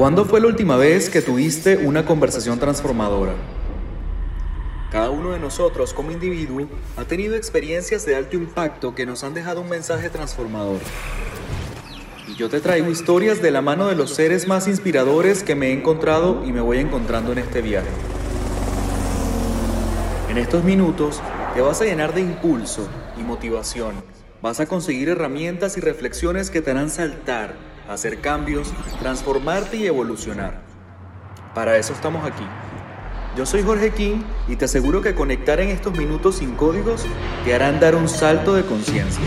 ¿Cuándo fue la última vez que tuviste una conversación transformadora? Cada uno de nosotros como individuo ha tenido experiencias de alto impacto que nos han dejado un mensaje transformador. Y yo te traigo historias de la mano de los seres más inspiradores que me he encontrado y me voy encontrando en este viaje. En estos minutos te vas a llenar de impulso y motivación. Vas a conseguir herramientas y reflexiones que te harán saltar hacer cambios, transformarte y evolucionar. Para eso estamos aquí. Yo soy Jorge King y te aseguro que conectar en estos minutos sin códigos te harán dar un salto de conciencia.